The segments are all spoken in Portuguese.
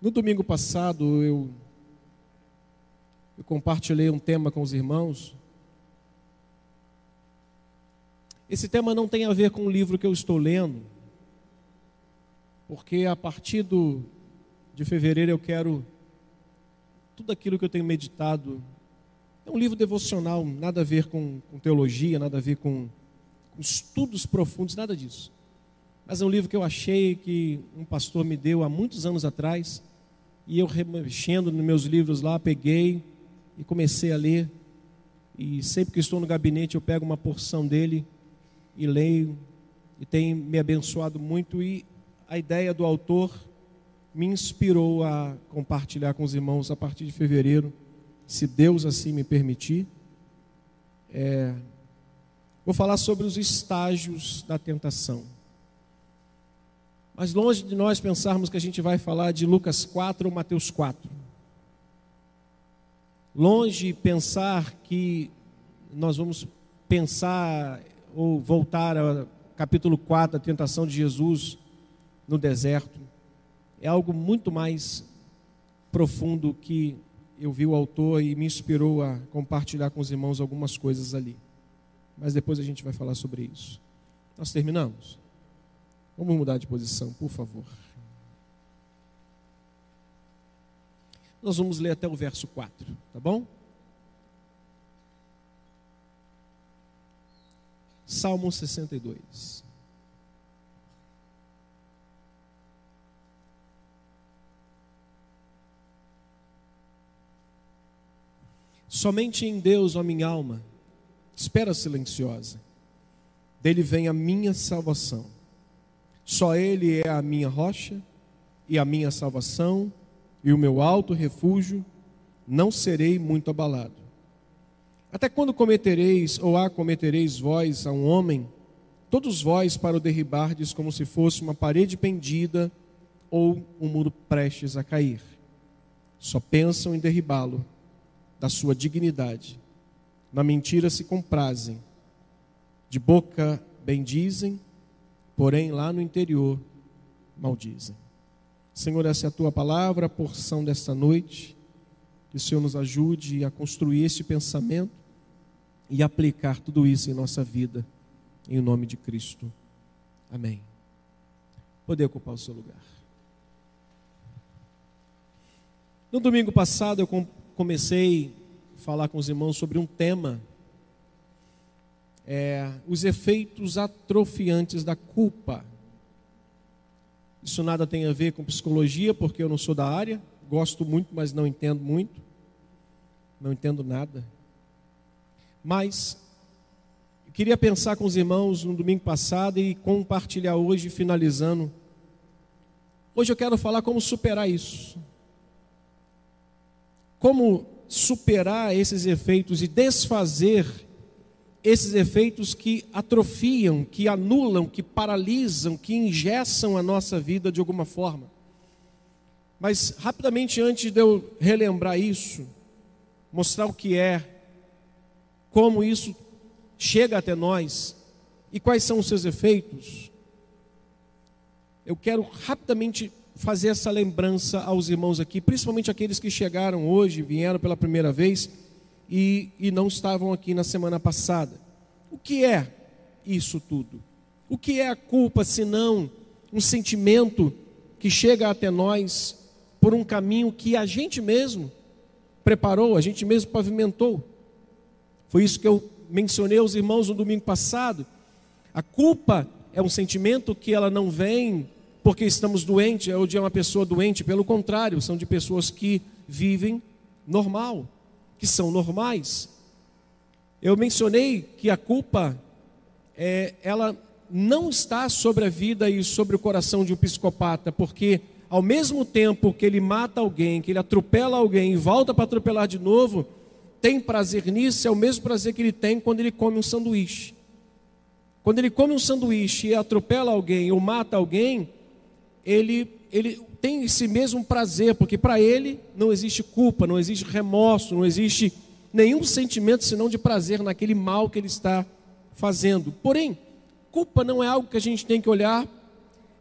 No domingo passado eu, eu compartilhei um tema com os irmãos. Esse tema não tem a ver com o livro que eu estou lendo, porque a partir do, de fevereiro eu quero tudo aquilo que eu tenho meditado. É um livro devocional, nada a ver com, com teologia, nada a ver com, com estudos profundos, nada disso. Mas é um livro que eu achei que um pastor me deu há muitos anos atrás e eu remexendo nos meus livros lá, peguei e comecei a ler. E sempre que estou no gabinete, eu pego uma porção dele e leio. E tem me abençoado muito. E a ideia do autor me inspirou a compartilhar com os irmãos a partir de fevereiro, se Deus assim me permitir. É, vou falar sobre os estágios da tentação. Mas longe de nós pensarmos que a gente vai falar de Lucas 4 ou Mateus 4. Longe pensar que nós vamos pensar ou voltar ao capítulo 4 da tentação de Jesus no deserto. É algo muito mais profundo que eu vi o autor e me inspirou a compartilhar com os irmãos algumas coisas ali. Mas depois a gente vai falar sobre isso. Nós terminamos? Vamos mudar de posição, por favor. Nós vamos ler até o verso 4, tá bom? Salmo 62. Somente em Deus, ó minha alma, espera silenciosa. Dele vem a minha salvação. Só Ele é a minha rocha e a minha salvação e o meu alto refúgio, não serei muito abalado. Até quando cometereis ou acometereis vós a um homem, todos vós para o derribardes como se fosse uma parede pendida ou um muro prestes a cair. Só pensam em derribá-lo da sua dignidade. Na mentira se comprazem, de boca bendizem porém lá no interior maldizem. Senhor, essa é a tua palavra, a porção desta noite. Que o Senhor nos ajude a construir este pensamento e aplicar tudo isso em nossa vida, em nome de Cristo. Amém. Poder ocupar o seu lugar. No domingo passado eu comecei a falar com os irmãos sobre um tema é, os efeitos atrofiantes da culpa. Isso nada tem a ver com psicologia, porque eu não sou da área, gosto muito, mas não entendo muito, não entendo nada. Mas eu queria pensar com os irmãos no domingo passado e compartilhar hoje, finalizando. Hoje eu quero falar como superar isso. Como superar esses efeitos e desfazer esses efeitos que atrofiam, que anulam, que paralisam, que ingessam a nossa vida de alguma forma. Mas rapidamente antes de eu relembrar isso, mostrar o que é, como isso chega até nós e quais são os seus efeitos, eu quero rapidamente fazer essa lembrança aos irmãos aqui, principalmente aqueles que chegaram hoje, vieram pela primeira vez e, e não estavam aqui na semana passada. O que é isso tudo? O que é a culpa senão um sentimento que chega até nós por um caminho que a gente mesmo preparou, a gente mesmo pavimentou? Foi isso que eu mencionei aos irmãos no domingo passado. A culpa é um sentimento que ela não vem porque estamos doentes ou de uma pessoa doente, pelo contrário, são de pessoas que vivem normal que são normais. Eu mencionei que a culpa, é, ela não está sobre a vida e sobre o coração de um psicopata, porque ao mesmo tempo que ele mata alguém, que ele atropela alguém e volta para atropelar de novo, tem prazer nisso, é o mesmo prazer que ele tem quando ele come um sanduíche. Quando ele come um sanduíche e atropela alguém ou mata alguém, ele, ele tem esse mesmo prazer, porque para ele não existe culpa, não existe remorso, não existe nenhum sentimento senão de prazer naquele mal que ele está fazendo. Porém, culpa não é algo que a gente tem que olhar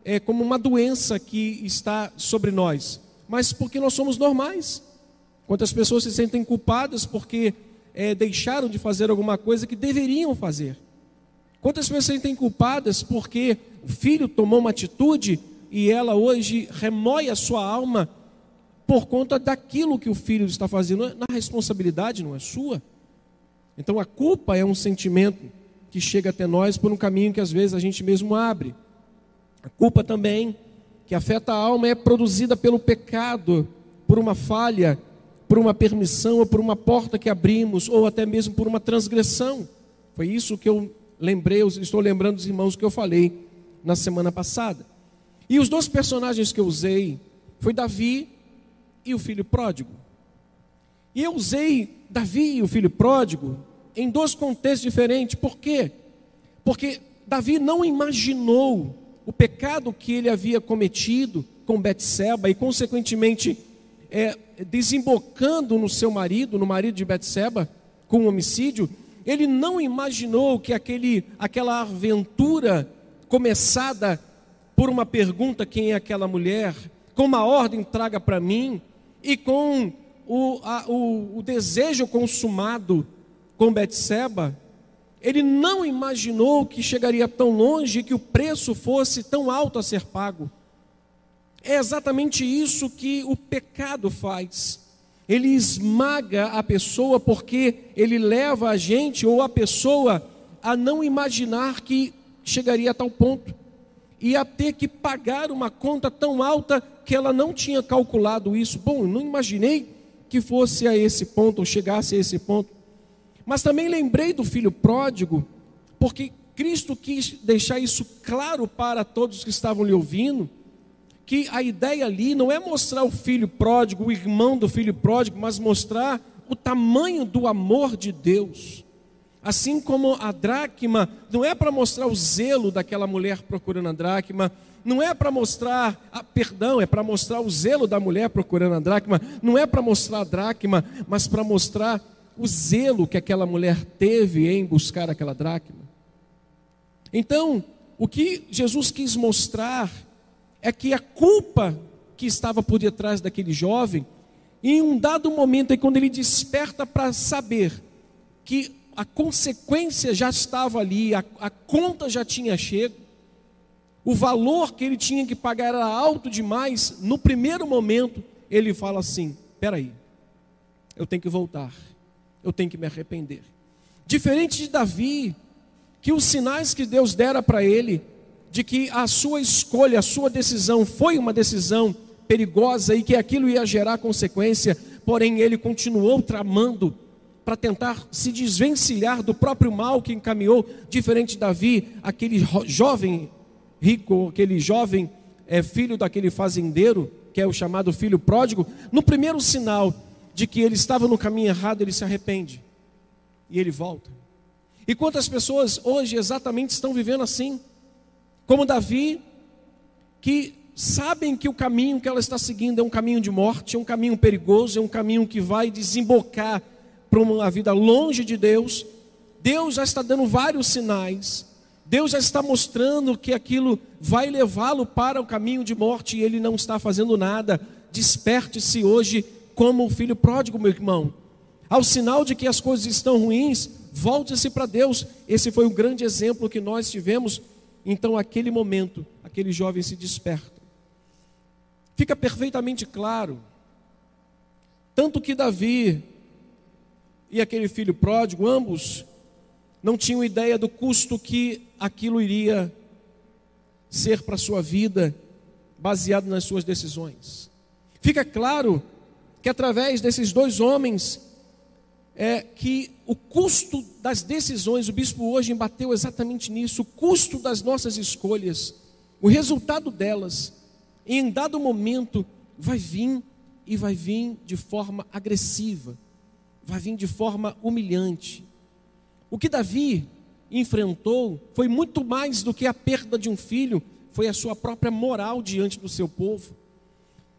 é, como uma doença que está sobre nós. mas porque nós somos normais. Quantas pessoas se sentem culpadas porque é, deixaram de fazer alguma coisa que deveriam fazer? Quantas pessoas se sentem culpadas porque o filho tomou uma atitude e ela hoje remói a sua alma por conta daquilo que o filho está fazendo? Na responsabilidade não é sua. Então a culpa é um sentimento que chega até nós por um caminho que às vezes a gente mesmo abre. A culpa também, que afeta a alma, é produzida pelo pecado, por uma falha, por uma permissão ou por uma porta que abrimos, ou até mesmo por uma transgressão. Foi isso que eu lembrei, estou lembrando dos irmãos que eu falei na semana passada. E os dois personagens que eu usei foi Davi e o filho pródigo. E eu usei Davi e o filho pródigo em dois contextos diferentes. Por quê? Porque Davi não imaginou o pecado que ele havia cometido com Betseba e consequentemente é, desembocando no seu marido, no marido de Betseba, com um homicídio, ele não imaginou que aquele, aquela aventura começada por uma pergunta quem é aquela mulher, com uma ordem traga para mim e com o, a, o, o desejo consumado com Betseba, ele não imaginou que chegaria tão longe e que o preço fosse tão alto a ser pago. É exatamente isso que o pecado faz. Ele esmaga a pessoa porque ele leva a gente ou a pessoa a não imaginar que chegaria a tal ponto e a ter que pagar uma conta tão alta que ela não tinha calculado isso. Bom, não imaginei que fosse a esse ponto ou chegasse a esse ponto. Mas também lembrei do filho pródigo, porque Cristo quis deixar isso claro para todos que estavam lhe ouvindo, que a ideia ali não é mostrar o filho pródigo, o irmão do filho pródigo, mas mostrar o tamanho do amor de Deus. Assim como a dracma não é para mostrar o zelo daquela mulher procurando a dracma, não é para mostrar, ah, perdão, é para mostrar o zelo da mulher procurando a dracma, não é para mostrar a dracma, mas para mostrar o zelo que aquela mulher teve em buscar aquela dracma. Então, o que Jesus quis mostrar é que a culpa que estava por detrás daquele jovem, em um dado momento, é quando ele desperta para saber que a consequência já estava ali, a, a conta já tinha chego, o valor que ele tinha que pagar era alto demais, no primeiro momento, ele fala assim: peraí, eu tenho que voltar. Eu tenho que me arrepender. Diferente de Davi, que os sinais que Deus dera para ele, de que a sua escolha, a sua decisão foi uma decisão perigosa e que aquilo ia gerar consequência, porém ele continuou tramando para tentar se desvencilhar do próprio mal que encaminhou, diferente de Davi, aquele jovem rico, aquele jovem é, filho daquele fazendeiro, que é o chamado filho pródigo, no primeiro sinal de que ele estava no caminho errado, ele se arrepende e ele volta. E quantas pessoas hoje exatamente estão vivendo assim? Como Davi, que sabem que o caminho que ela está seguindo é um caminho de morte, é um caminho perigoso, é um caminho que vai desembocar para uma vida longe de Deus. Deus já está dando vários sinais. Deus já está mostrando que aquilo vai levá-lo para o caminho de morte e ele não está fazendo nada. Desperte-se hoje como o filho pródigo, meu irmão. Ao sinal de que as coisas estão ruins, volte-se para Deus. Esse foi o grande exemplo que nós tivemos. Então, aquele momento, aquele jovem se desperta. Fica perfeitamente claro, tanto que Davi e aquele filho pródigo, ambos, não tinham ideia do custo que aquilo iria ser para a sua vida, baseado nas suas decisões. Fica claro que através desses dois homens é que o custo das decisões, o bispo hoje embateu exatamente nisso, o custo das nossas escolhas, o resultado delas, em dado momento, vai vir e vai vir de forma agressiva, vai vir de forma humilhante. O que Davi enfrentou foi muito mais do que a perda de um filho, foi a sua própria moral diante do seu povo.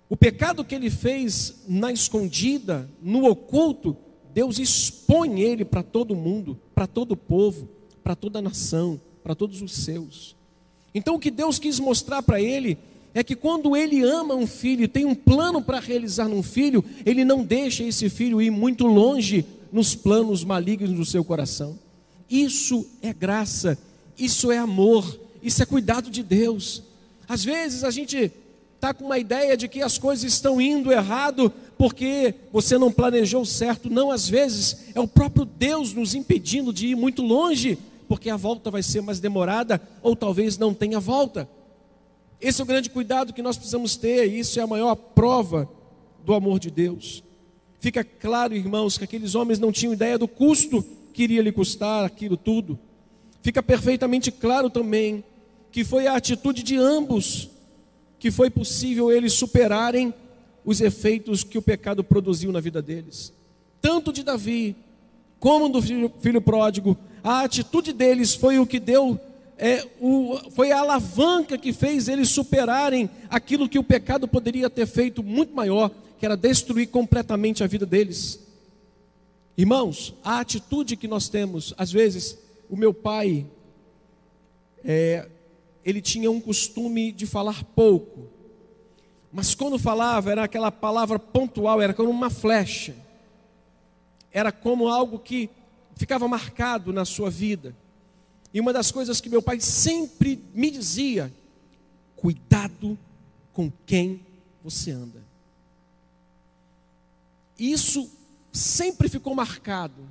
O pecado que ele fez na escondida, no oculto, Deus expõe ele para todo mundo, para todo o povo, para toda a nação, para todos os seus. Então o que Deus quis mostrar para ele é que quando ele ama um filho tem um plano para realizar num filho, ele não deixa esse filho ir muito longe nos planos malignos do seu coração. Isso é graça, isso é amor, isso é cuidado de Deus. Às vezes a gente está com uma ideia de que as coisas estão indo errado porque você não planejou certo. Não, às vezes é o próprio Deus nos impedindo de ir muito longe, porque a volta vai ser mais demorada ou talvez não tenha volta. Esse é o grande cuidado que nós precisamos ter, e isso é a maior prova do amor de Deus. Fica claro, irmãos, que aqueles homens não tinham ideia do custo que iria lhe custar aquilo tudo. Fica perfeitamente claro também que foi a atitude de ambos que foi possível eles superarem os efeitos que o pecado produziu na vida deles. Tanto de Davi como do filho, filho pródigo, a atitude deles foi o que deu é, o, foi a alavanca que fez eles superarem aquilo que o pecado poderia ter feito muito maior, que era destruir completamente a vida deles. Irmãos, a atitude que nós temos, às vezes, o meu pai, é, ele tinha um costume de falar pouco, mas quando falava, era aquela palavra pontual, era como uma flecha, era como algo que ficava marcado na sua vida. E uma das coisas que meu pai sempre me dizia: cuidado com quem você anda. Isso sempre ficou marcado.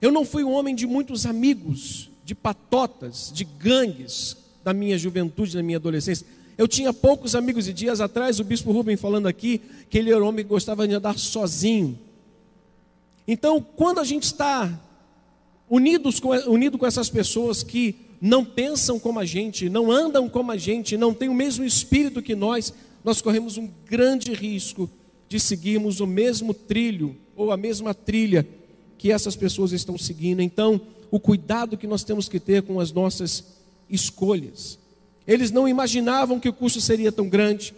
Eu não fui um homem de muitos amigos, de patotas, de gangues da minha juventude, da minha adolescência. Eu tinha poucos amigos e dias atrás o bispo Rubem falando aqui que ele era um homem que gostava de andar sozinho. Então, quando a gente está unidos com, unido com essas pessoas que não pensam como a gente, não andam como a gente, não têm o mesmo espírito que nós, nós corremos um grande risco de seguirmos o mesmo trilho ou a mesma trilha que essas pessoas estão seguindo. Então, o cuidado que nós temos que ter com as nossas escolhas. Eles não imaginavam que o custo seria tão grande,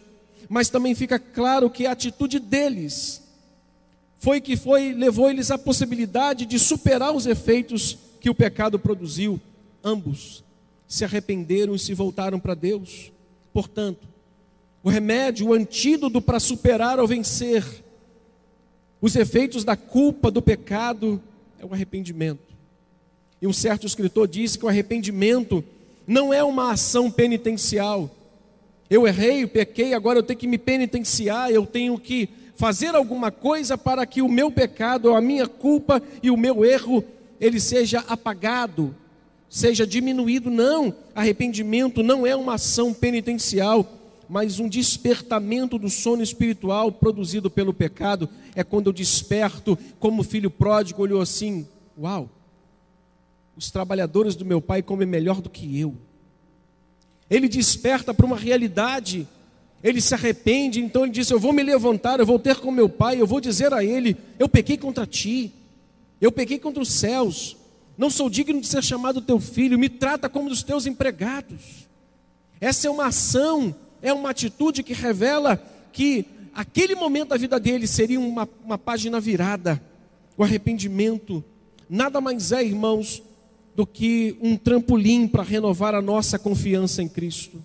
mas também fica claro que a atitude deles foi que foi levou eles à possibilidade de superar os efeitos que o pecado produziu. Ambos se arrependeram e se voltaram para Deus. Portanto, o remédio, o antídoto para superar ou vencer os efeitos da culpa do pecado é o arrependimento. E um certo escritor disse que o arrependimento não é uma ação penitencial. Eu errei, pequei, agora eu tenho que me penitenciar, eu tenho que fazer alguma coisa para que o meu pecado, a minha culpa e o meu erro, ele seja apagado, seja diminuído. Não, arrependimento não é uma ação penitencial, mas um despertamento do sono espiritual produzido pelo pecado. É quando eu desperto, como filho pródigo olhou assim: Uau, os trabalhadores do meu pai comem melhor do que eu. Ele desperta para uma realidade ele se arrepende, então ele diz: Eu vou me levantar, eu vou ter com meu pai, eu vou dizer a ele: Eu pequei contra ti, eu pequei contra os céus, não sou digno de ser chamado teu filho, me trata como dos teus empregados. Essa é uma ação, é uma atitude que revela que aquele momento da vida dele seria uma, uma página virada. O arrependimento nada mais é, irmãos, do que um trampolim para renovar a nossa confiança em Cristo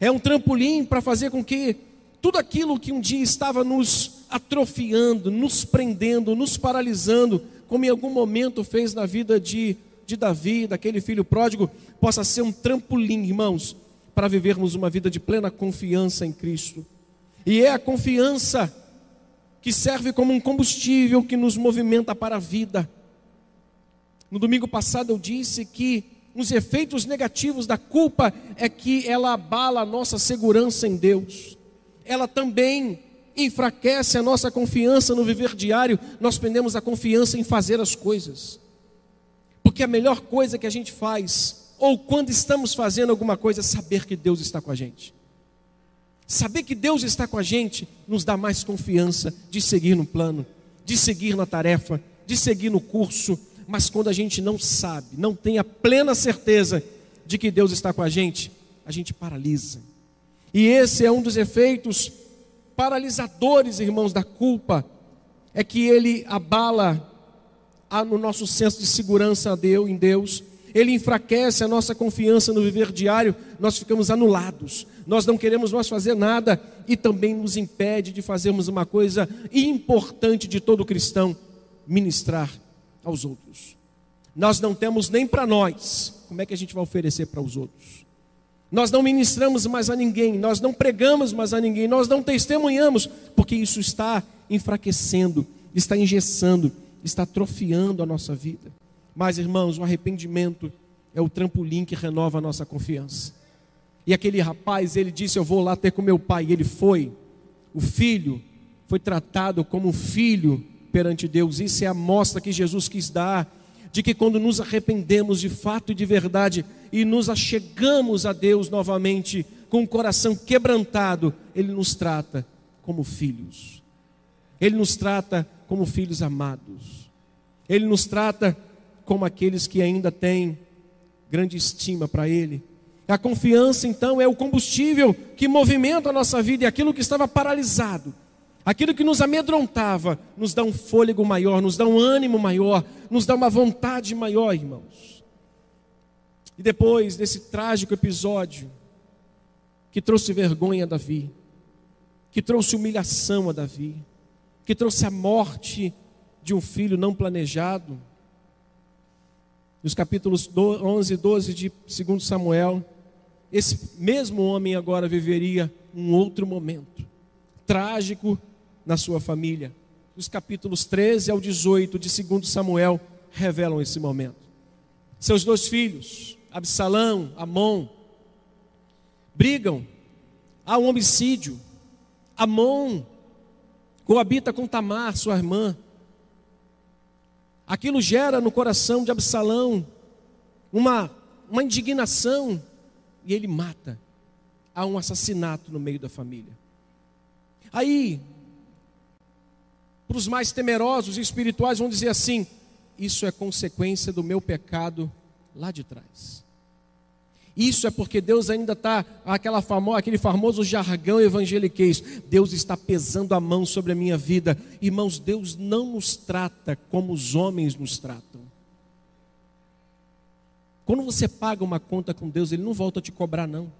é um trampolim para fazer com que tudo aquilo que um dia estava nos atrofiando, nos prendendo, nos paralisando, como em algum momento fez na vida de, de Davi, daquele filho pródigo, possa ser um trampolim, irmãos, para vivermos uma vida de plena confiança em Cristo. E é a confiança que serve como um combustível que nos movimenta para a vida. No domingo passado eu disse que os efeitos negativos da culpa é que ela abala a nossa segurança em Deus. Ela também enfraquece a nossa confiança no viver diário. Nós prendemos a confiança em fazer as coisas. Porque a melhor coisa que a gente faz, ou quando estamos fazendo alguma coisa, é saber que Deus está com a gente. Saber que Deus está com a gente nos dá mais confiança de seguir no plano, de seguir na tarefa, de seguir no curso, mas quando a gente não sabe, não tem a plena certeza de que Deus está com a gente, a gente paralisa. E esse é um dos efeitos paralisadores, irmãos, da culpa, é que ele abala no nosso senso de segurança a Deus, em Deus, ele enfraquece a nossa confiança no viver diário, nós ficamos anulados, nós não queremos mais fazer nada e também nos impede de fazermos uma coisa importante de todo cristão: ministrar aos outros. Nós não temos nem para nós, como é que a gente vai oferecer para os outros? Nós não ministramos mais a ninguém, nós não pregamos mais a ninguém, nós não testemunhamos, porque isso está enfraquecendo, está engessando, está atrofiando a nossa vida. Mas, irmãos, o arrependimento é o trampolim que renova a nossa confiança. E aquele rapaz, ele disse: Eu vou lá ter com meu pai. E ele foi. O filho foi tratado como filho perante Deus. Isso é a mostra que Jesus quis dar de que quando nos arrependemos de fato e de verdade e nos achegamos a Deus novamente com o coração quebrantado, Ele nos trata como filhos. Ele nos trata como filhos amados. Ele nos trata como aqueles que ainda têm grande estima para Ele. A confiança, então, é o combustível que movimenta a nossa vida e aquilo que estava paralisado, aquilo que nos amedrontava, nos dá um fôlego maior, nos dá um ânimo maior, nos dá uma vontade maior, irmãos. E depois desse trágico episódio, que trouxe vergonha a Davi, que trouxe humilhação a Davi, que trouxe a morte de um filho não planejado, nos capítulos 11 e 12 de 2 Samuel, esse mesmo homem agora viveria um outro momento trágico na sua família. Os capítulos 13 ao 18 de 2 Samuel revelam esse momento. Seus dois filhos, Absalão, Amon, brigam, há um homicídio. Amon coabita com Tamar, sua irmã. Aquilo gera no coração de Absalão uma, uma indignação e ele mata. Há um assassinato no meio da família. Aí, para os mais temerosos e espirituais, vão dizer assim: isso é consequência do meu pecado lá de trás. Isso é porque Deus ainda está, famo, aquele famoso jargão evangeliquez. Deus está pesando a mão sobre a minha vida. Irmãos, Deus não nos trata como os homens nos tratam. Quando você paga uma conta com Deus, Ele não volta a te cobrar, não.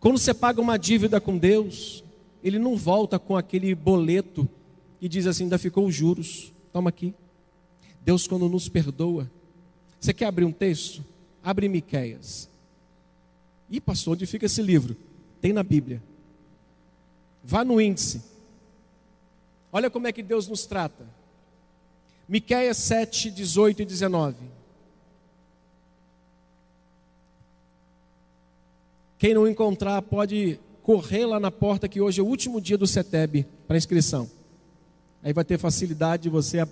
Quando você paga uma dívida com Deus, Ele não volta com aquele boleto e diz assim: ainda ficou os juros, toma aqui. Deus, quando nos perdoa, você quer abrir um texto? Abre Miqueias. E pastor, onde fica esse livro? Tem na Bíblia. Vá no índice. Olha como é que Deus nos trata. Miqueias 7, 18 e 19. Quem não encontrar pode correr lá na porta que hoje é o último dia do CETEB para inscrição. Aí vai ter facilidade de você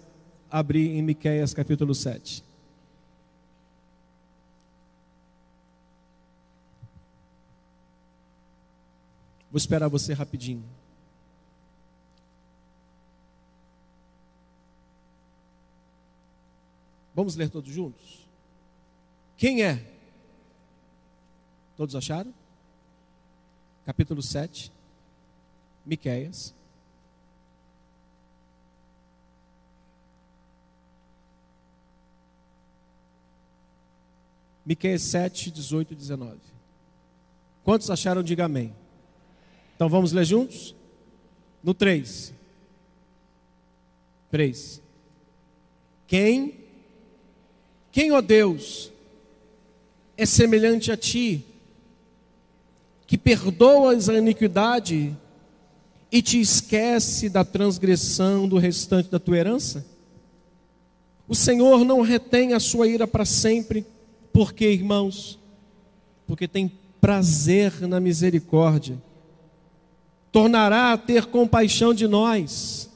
abrir em Miqueias capítulo 7. Vou esperar você rapidinho. Vamos ler todos juntos? Quem é? Todos acharam? Capítulo 7, Miqueias. Miqueias 7, 18 e 19. Quantos acharam? Diga amém. Então vamos ler juntos? No 3. 3. Quem, quem, ó Deus, é semelhante a ti, que perdoas a iniquidade e te esquece da transgressão do restante da tua herança? O Senhor não retém a sua ira para sempre, porque, irmãos, porque tem prazer na misericórdia. Tornará a ter compaixão de nós,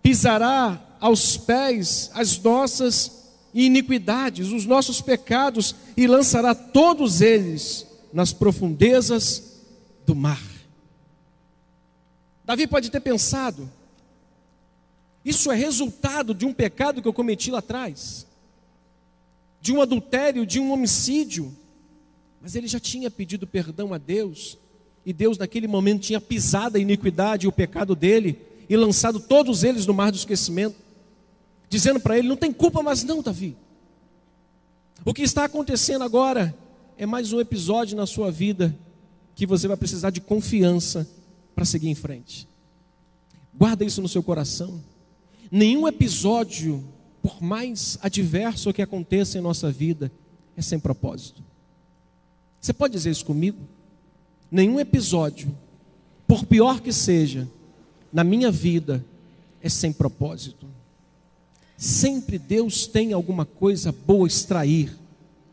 pisará aos pés as nossas iniquidades, os nossos pecados, e lançará todos eles nas profundezas do mar. Davi pode ter pensado, isso é resultado de um pecado que eu cometi lá atrás, de um adultério, de um homicídio, mas ele já tinha pedido perdão a Deus, e Deus, naquele momento, tinha pisado a iniquidade e o pecado dele e lançado todos eles no mar do esquecimento, dizendo para ele: Não tem culpa mais, não, Davi. O que está acontecendo agora é mais um episódio na sua vida que você vai precisar de confiança para seguir em frente. Guarda isso no seu coração. Nenhum episódio, por mais adverso que aconteça em nossa vida, é sem propósito. Você pode dizer isso comigo? Nenhum episódio, por pior que seja, na minha vida, é sem propósito. Sempre Deus tem alguma coisa boa a extrair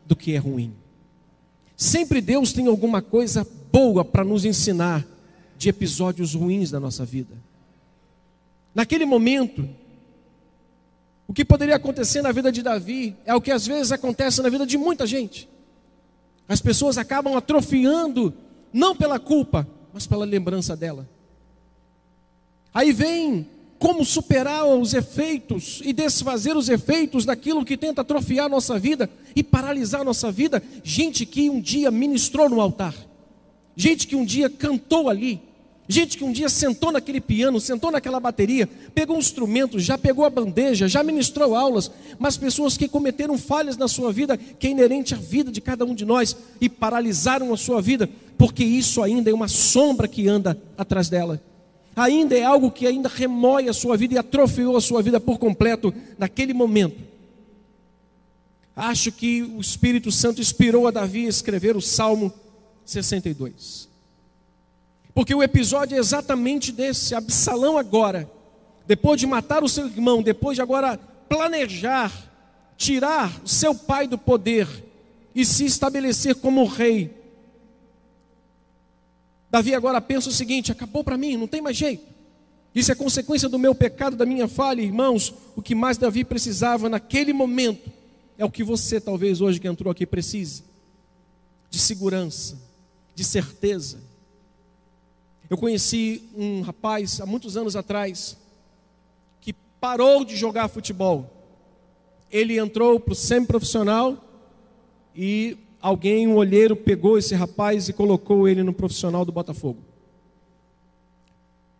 do que é ruim. Sempre Deus tem alguma coisa boa para nos ensinar de episódios ruins da nossa vida. Naquele momento, o que poderia acontecer na vida de Davi é o que às vezes acontece na vida de muita gente. As pessoas acabam atrofiando, não pela culpa, mas pela lembrança dela. Aí vem como superar os efeitos e desfazer os efeitos daquilo que tenta atrofiar nossa vida e paralisar nossa vida. Gente que um dia ministrou no altar, gente que um dia cantou ali, gente que um dia sentou naquele piano, sentou naquela bateria, pegou um instrumento, já pegou a bandeja, já ministrou aulas, mas pessoas que cometeram falhas na sua vida, que é inerente à vida de cada um de nós, e paralisaram a sua vida, porque isso ainda é uma sombra que anda atrás dela ainda é algo que ainda remói a sua vida e atrofiou a sua vida por completo naquele momento. Acho que o Espírito Santo inspirou a Davi a escrever o Salmo 62. Porque o episódio é exatamente desse. Absalão agora, depois de matar o seu irmão, depois de agora planejar tirar seu pai do poder e se estabelecer como rei, Davi agora pensa o seguinte: acabou para mim, não tem mais jeito. Isso é consequência do meu pecado, da minha falha, irmãos. O que mais Davi precisava naquele momento é o que você, talvez hoje que entrou aqui, precise: de segurança, de certeza. Eu conheci um rapaz há muitos anos atrás que parou de jogar futebol. Ele entrou para o semi-profissional e alguém, um olheiro, pegou esse rapaz e colocou ele no profissional do Botafogo.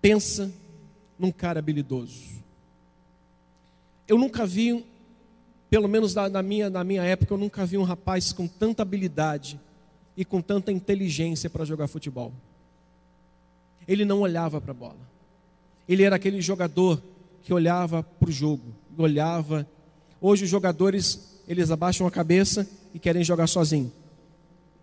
Pensa num cara habilidoso. Eu nunca vi, pelo menos na, minha, na minha época, eu nunca vi um rapaz com tanta habilidade e com tanta inteligência para jogar futebol. Ele não olhava para a bola. Ele era aquele jogador que olhava para o jogo, olhava. Hoje os jogadores, eles abaixam a cabeça e querem jogar sozinho.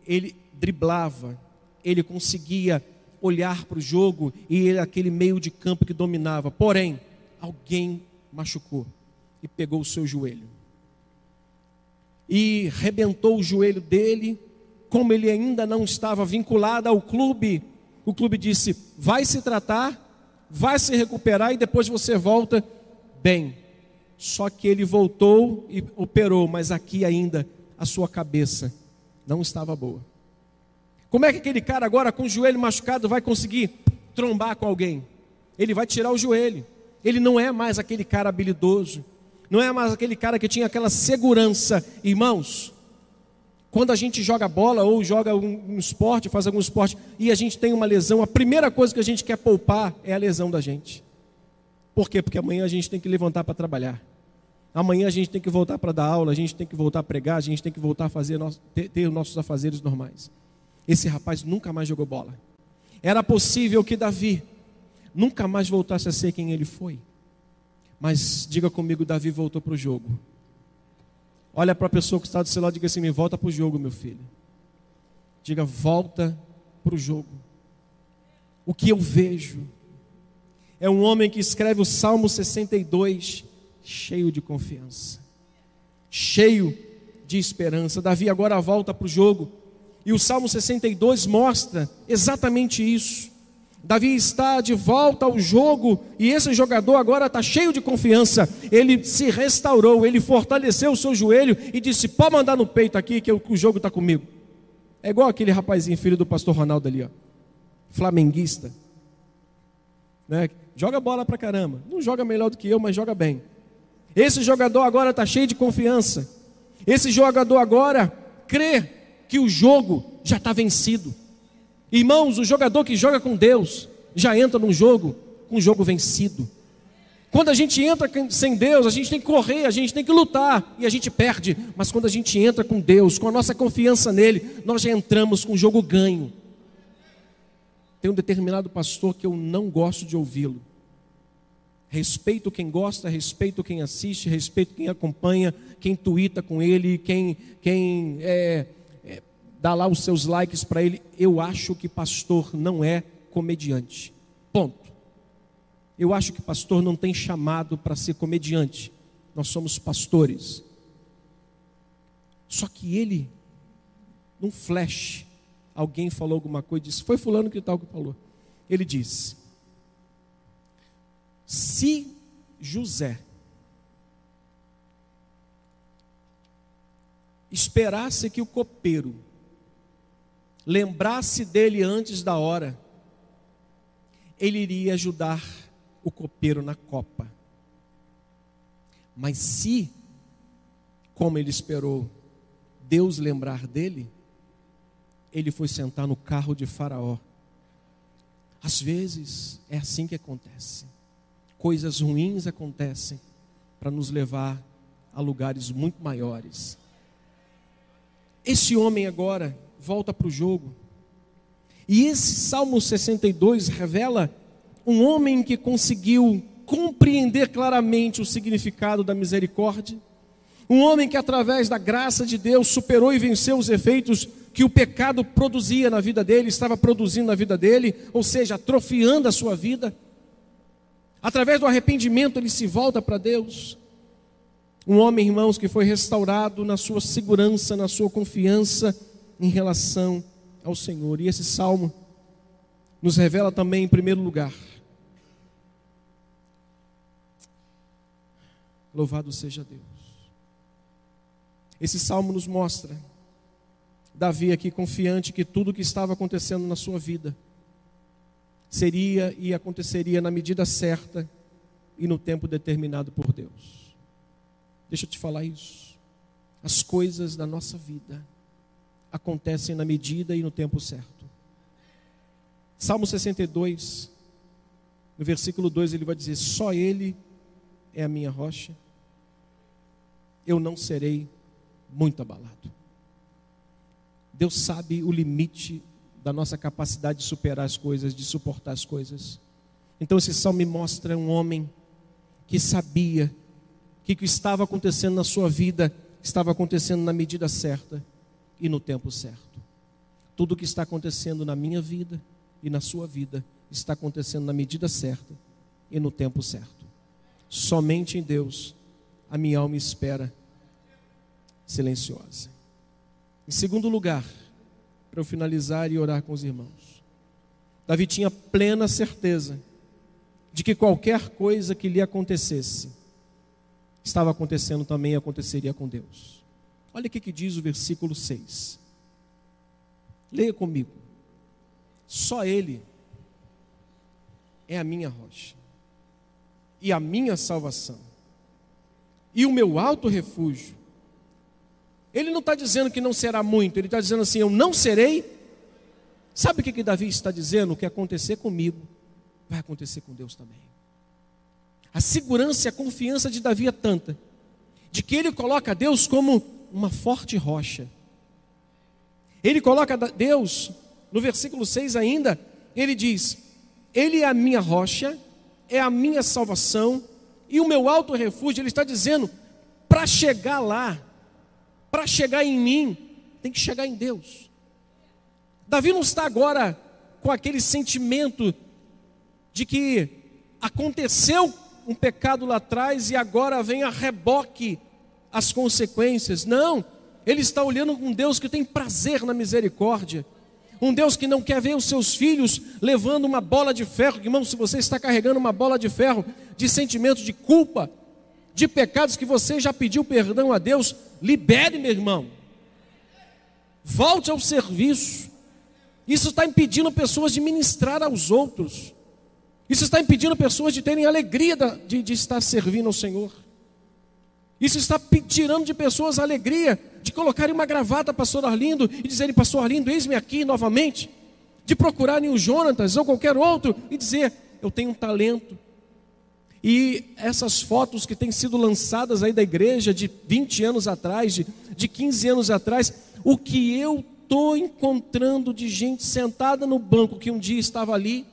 Ele driblava, ele conseguia olhar para o jogo e ele aquele meio de campo que dominava. Porém, alguém machucou e pegou o seu joelho. E rebentou o joelho dele, como ele ainda não estava vinculado ao clube, o clube disse: vai se tratar, vai se recuperar e depois você volta bem. Só que ele voltou e operou, mas aqui ainda a sua cabeça não estava boa. Como é que aquele cara agora com o joelho machucado vai conseguir trombar com alguém? Ele vai tirar o joelho. Ele não é mais aquele cara habilidoso. Não é mais aquele cara que tinha aquela segurança. Irmãos, quando a gente joga bola ou joga um, um, esporte, faz algum esporte e a gente tem uma lesão, a primeira coisa que a gente quer poupar é a lesão da gente. Por quê? Porque amanhã a gente tem que levantar para trabalhar. Amanhã a gente tem que voltar para dar aula, a gente tem que voltar a pregar, a gente tem que voltar a fazer nosso, ter, ter os nossos afazeres normais. Esse rapaz nunca mais jogou bola. Era possível que Davi nunca mais voltasse a ser quem ele foi. Mas diga comigo, Davi voltou para o jogo. Olha para a pessoa que está do seu lado e diga assim: me volta para o jogo, meu filho. Diga, volta para o jogo. O que eu vejo é um homem que escreve o Salmo 62 cheio de confiança, cheio de esperança. Davi agora volta para o jogo, e o Salmo 62 mostra exatamente isso. Davi está de volta ao jogo e esse jogador agora está cheio de confiança. Ele se restaurou, ele fortaleceu o seu joelho e disse: Pode mandar no peito aqui que o jogo está comigo. É igual aquele rapazinho, filho do pastor Ronaldo ali, ó, flamenguista. Né? Joga bola pra caramba. Não joga melhor do que eu, mas joga bem. Esse jogador agora está cheio de confiança. Esse jogador agora crê que o jogo já está vencido. Irmãos, o jogador que joga com Deus já entra num jogo com o jogo vencido. Quando a gente entra sem Deus, a gente tem que correr, a gente tem que lutar e a gente perde. Mas quando a gente entra com Deus, com a nossa confiança nele, nós já entramos com o jogo ganho. Tem um determinado pastor que eu não gosto de ouvi-lo. Respeito quem gosta, respeito quem assiste, respeito quem acompanha, quem tuita com ele, quem, quem é, dá lá os seus likes para ele. Eu acho que pastor não é comediante. Ponto. Eu acho que pastor não tem chamado para ser comediante. Nós somos pastores. Só que ele, num flash, alguém falou alguma coisa e disse: Foi Fulano que tal que falou. Ele disse: Se José esperasse que o copeiro lembrasse dele antes da hora, ele iria ajudar o copeiro na copa. Mas se, como ele esperou, Deus lembrar dele, ele foi sentar no carro de Faraó. Às vezes é assim que acontece. Coisas ruins acontecem para nos levar a lugares muito maiores. Esse homem agora volta para o jogo. E esse Salmo 62 revela um homem que conseguiu compreender claramente o significado da misericórdia, um homem que, através da graça de Deus, superou e venceu os efeitos que o pecado produzia na vida dele, estava produzindo na vida dele, ou seja, atrofiando a sua vida. Através do arrependimento, ele se volta para Deus. Um homem, irmãos, que foi restaurado na sua segurança, na sua confiança em relação ao Senhor. E esse salmo nos revela também, em primeiro lugar, Louvado seja Deus. Esse salmo nos mostra Davi aqui confiante que tudo o que estava acontecendo na sua vida seria e aconteceria na medida certa e no tempo determinado por Deus. Deixa eu te falar isso. As coisas da nossa vida acontecem na medida e no tempo certo. Salmo 62, no versículo 2, ele vai dizer: Só Ele é a minha rocha, eu não serei muito abalado. Deus sabe o limite da nossa capacidade de superar as coisas, de suportar as coisas. Então esse salmo me mostra um homem que sabia que o que estava acontecendo na sua vida estava acontecendo na medida certa e no tempo certo. Tudo o que está acontecendo na minha vida e na sua vida está acontecendo na medida certa e no tempo certo. Somente em Deus a minha alma espera silenciosa. Em segundo lugar, para eu finalizar e orar com os irmãos, Davi tinha plena certeza de que qualquer coisa que lhe acontecesse, estava acontecendo também e aconteceria com Deus. Olha o que diz o versículo 6. Leia comigo. Só Ele é a minha rocha e a minha salvação, e o meu alto refúgio. Ele não está dizendo que não será muito, ele está dizendo assim: eu não serei. Sabe o que, que Davi está dizendo? O que acontecer comigo vai acontecer com Deus também. A segurança e a confiança de Davi é tanta, de que ele coloca Deus como uma forte rocha. Ele coloca Deus, no versículo 6 ainda, ele diz: Ele é a minha rocha é a minha salvação e o meu alto refúgio. Ele está dizendo: para chegar lá, para chegar em mim, tem que chegar em Deus. Davi não está agora com aquele sentimento de que aconteceu um pecado lá atrás e agora vem a reboque as consequências. Não, ele está olhando com Deus que tem prazer na misericórdia um Deus que não quer ver os seus filhos levando uma bola de ferro. Irmão, se você está carregando uma bola de ferro de sentimento de culpa, de pecados que você já pediu perdão a Deus, libere, meu irmão. Volte ao serviço. Isso está impedindo pessoas de ministrar aos outros. Isso está impedindo pessoas de terem alegria de, de estar servindo ao Senhor. Isso está tirando de pessoas a alegria de colocarem uma gravata, pastor Arlindo, e dizerem, pastor Arlindo, eis-me aqui novamente. De procurarem o Jonatas ou qualquer outro e dizer, eu tenho um talento. E essas fotos que têm sido lançadas aí da igreja de 20 anos atrás, de, de 15 anos atrás, o que eu estou encontrando de gente sentada no banco que um dia estava ali,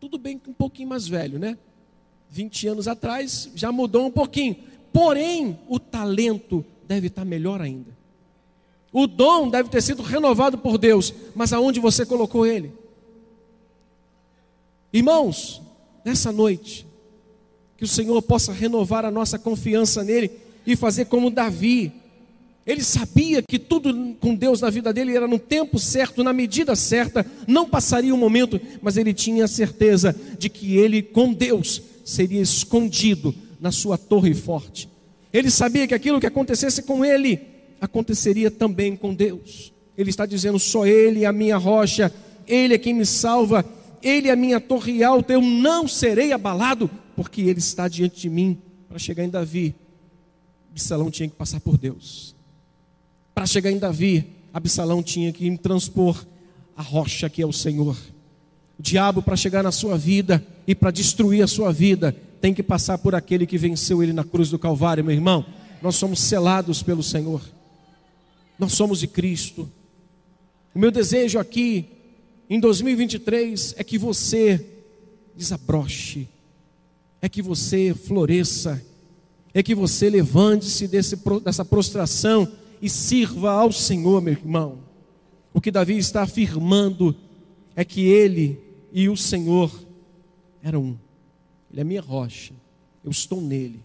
tudo bem que um pouquinho mais velho, né? 20 anos atrás já mudou um pouquinho. Porém, o talento deve estar melhor ainda. O dom deve ter sido renovado por Deus, mas aonde você colocou ele? Irmãos, nessa noite, que o Senhor possa renovar a nossa confiança nele e fazer como Davi. Ele sabia que tudo com Deus na vida dele era no tempo certo, na medida certa, não passaria um momento, mas ele tinha a certeza de que ele, com Deus, seria escondido na sua torre forte. Ele sabia que aquilo que acontecesse com ele aconteceria também com Deus. Ele está dizendo: só Ele é a minha rocha, Ele é quem me salva, ele é a minha torre alta, eu não serei abalado, porque Ele está diante de mim. Para chegar em Davi, Absalão tinha que passar por Deus. Para chegar em Davi, Absalão tinha que transpor a rocha que é o Senhor. O diabo, para chegar na sua vida e para destruir a sua vida, tem que passar por aquele que venceu ele na cruz do Calvário, meu irmão. Nós somos selados pelo Senhor, nós somos de Cristo. O meu desejo aqui em 2023 é que você desabroche, é que você floresça, é que você levante-se dessa prostração e sirva ao Senhor, meu irmão. O que Davi está afirmando é que ele e o Senhor eram um. Ele é minha rocha, eu estou nele,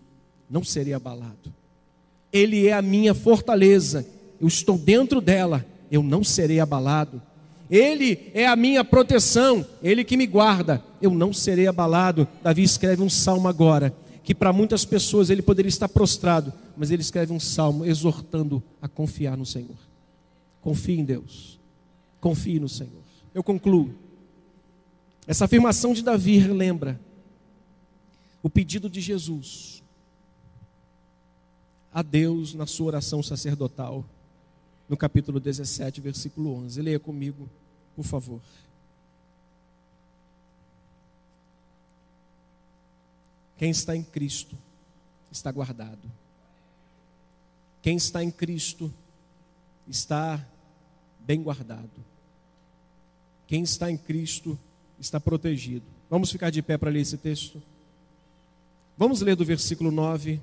não serei abalado. Ele é a minha fortaleza, eu estou dentro dela, eu não serei abalado. Ele é a minha proteção, Ele que me guarda, eu não serei abalado. Davi escreve um salmo agora, que para muitas pessoas ele poderia estar prostrado, mas ele escreve um salmo exortando a confiar no Senhor. Confie em Deus, confie no Senhor. Eu concluo. Essa afirmação de Davi relembra o pedido de Jesus a Deus na sua oração sacerdotal, no capítulo 17, versículo 11. Leia comigo por favor. Quem está em Cristo está guardado. Quem está em Cristo está bem guardado. Quem está em Cristo está protegido. Vamos ficar de pé para ler esse texto? Vamos ler do versículo 9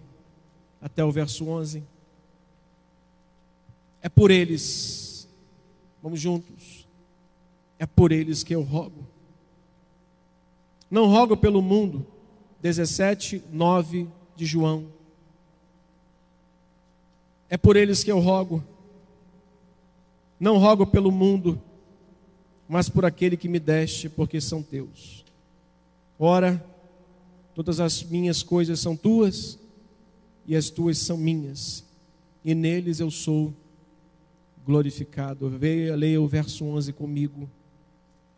até o verso 11. É por eles, vamos juntos, é por eles que eu rogo. Não rogo pelo mundo. 17, 9 de João. É por eles que eu rogo. Não rogo pelo mundo, mas por aquele que me deste, porque são teus. Ora, todas as minhas coisas são tuas, e as tuas são minhas, e neles eu sou glorificado. Veja, leia o verso 11 comigo.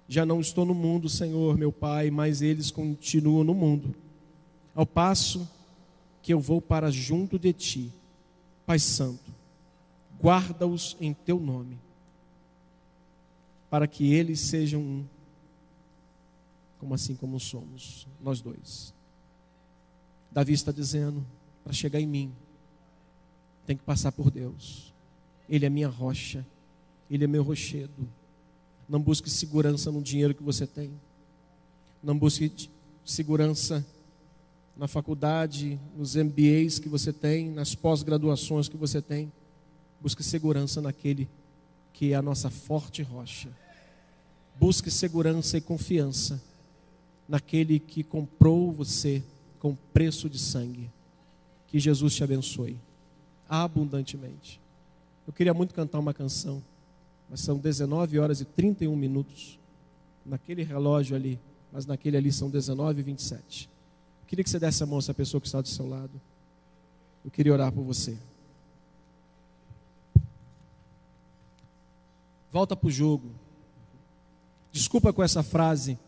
Já não estou no mundo, Senhor, meu Pai, mas eles continuam no mundo. Ao passo que eu vou para junto de ti, Pai Santo, guarda-os em teu nome, para que eles sejam um, como assim como somos, nós dois. Davi está dizendo: para chegar em mim, tem que passar por Deus. Ele é minha rocha, Ele é meu rochedo. Não busque segurança no dinheiro que você tem. Não busque segurança na faculdade, nos MBAs que você tem, nas pós-graduações que você tem. Busque segurança naquele que é a nossa forte rocha. Busque segurança e confiança naquele que comprou você com preço de sangue. Que Jesus te abençoe abundantemente. Eu queria muito cantar uma canção mas são 19 horas e 31 minutos naquele relógio ali, mas naquele ali são 19 e 27. Eu queria que você desse a mão a essa pessoa que está do seu lado. Eu queria orar por você. Volta para o jogo. Desculpa com essa frase,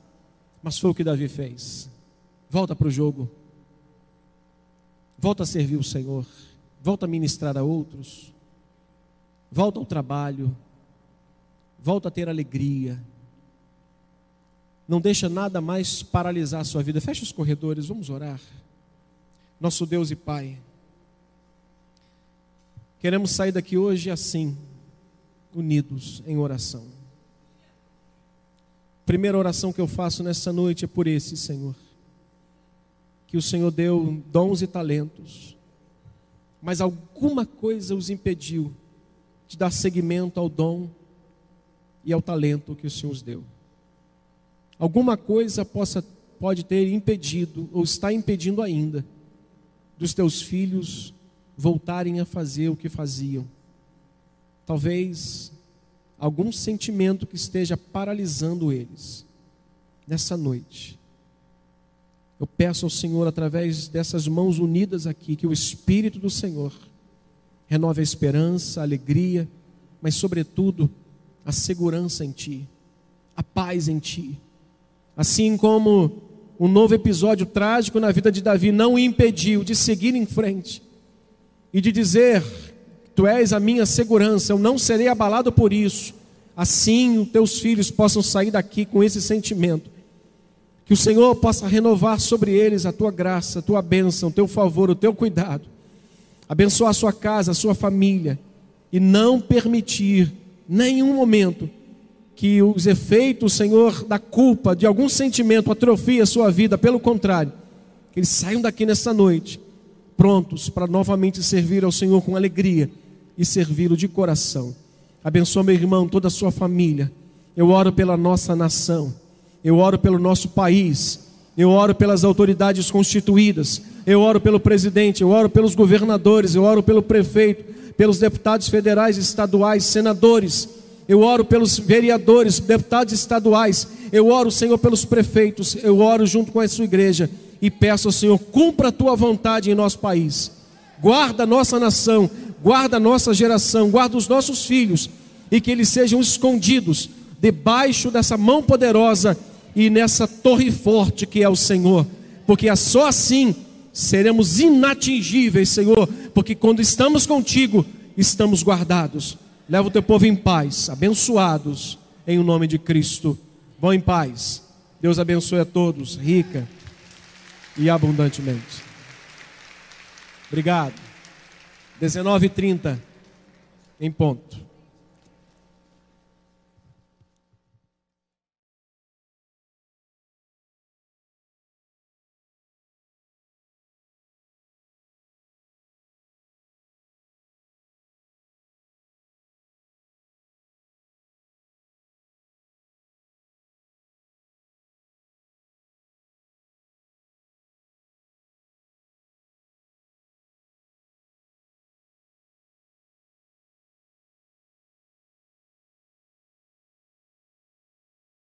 mas foi o que Davi fez. Volta para o jogo. Volta a servir o Senhor. Volta a ministrar a outros. Volta ao trabalho volta a ter alegria. Não deixa nada mais paralisar a sua vida. Feche os corredores, vamos orar. Nosso Deus e Pai, queremos sair daqui hoje assim, unidos em oração. Primeira oração que eu faço nessa noite é por esse, Senhor. Que o Senhor deu dons e talentos, mas alguma coisa os impediu de dar seguimento ao dom e ao talento que o Senhor os deu. Alguma coisa possa, pode ter impedido, ou está impedindo ainda, dos teus filhos voltarem a fazer o que faziam. Talvez algum sentimento que esteja paralisando eles nessa noite. Eu peço ao Senhor, através dessas mãos unidas aqui, que o Espírito do Senhor renove a esperança, a alegria, mas, sobretudo, a segurança em Ti, a paz em Ti. Assim como um novo episódio trágico na vida de Davi não o impediu de seguir em frente e de dizer: Tu és a minha segurança, eu não serei abalado por isso. Assim, os teus filhos possam sair daqui com esse sentimento. Que o Senhor possa renovar sobre eles a tua graça, a tua bênção, o teu favor, o teu cuidado. Abençoar a sua casa, a sua família e não permitir nenhum momento que os efeitos, Senhor, da culpa, de algum sentimento atrofie a sua vida, pelo contrário, que eles saiam daqui nessa noite, prontos para novamente servir ao Senhor com alegria e servi-lo de coração. Abençoa meu irmão, toda a sua família. Eu oro pela nossa nação, eu oro pelo nosso país, eu oro pelas autoridades constituídas, eu oro pelo presidente, eu oro pelos governadores, eu oro pelo prefeito, pelos deputados federais, estaduais, senadores, eu oro pelos vereadores, deputados estaduais, eu oro, Senhor, pelos prefeitos, eu oro junto com a sua igreja e peço ao Senhor, cumpra a tua vontade em nosso país, guarda a nossa nação, guarda a nossa geração, guarda os nossos filhos e que eles sejam escondidos debaixo dessa mão poderosa e nessa torre forte que é o Senhor, porque é só assim seremos inatingíveis, Senhor, porque quando estamos contigo, estamos guardados. Leva o teu povo em paz, abençoados em o nome de Cristo. Vão em paz. Deus abençoe a todos, rica e abundantemente. Obrigado. 19h30 em ponto.